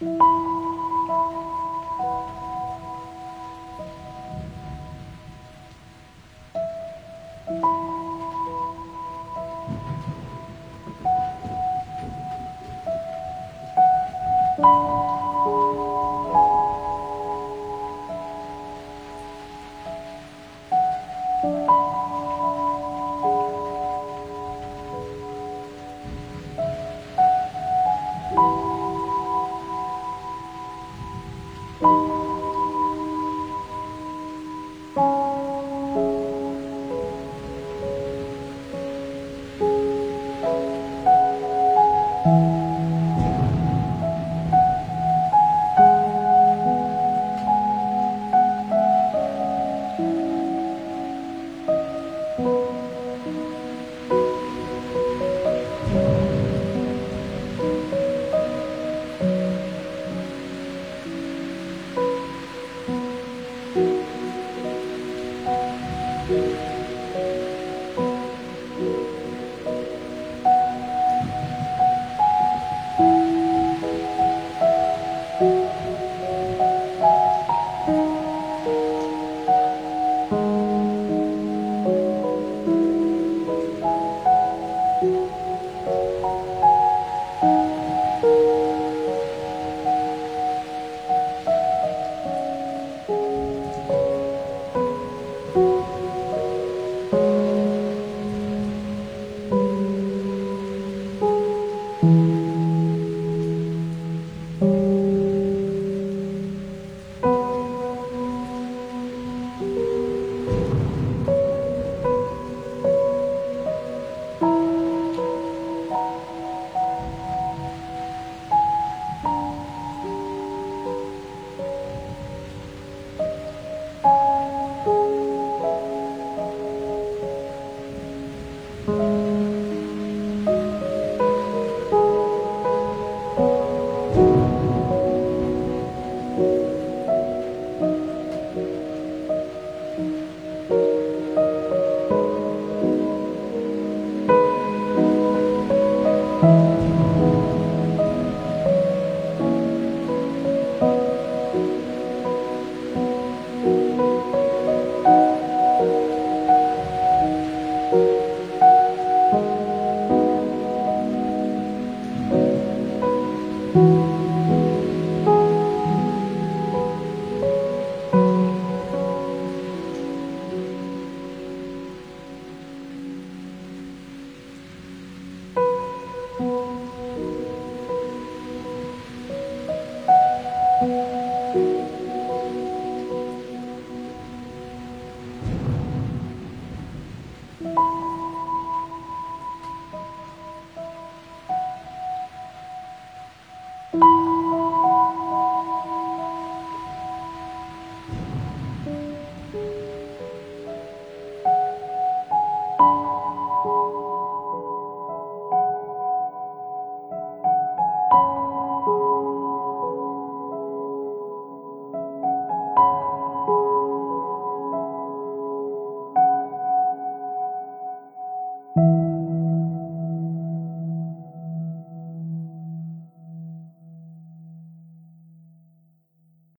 Thank you. 嗯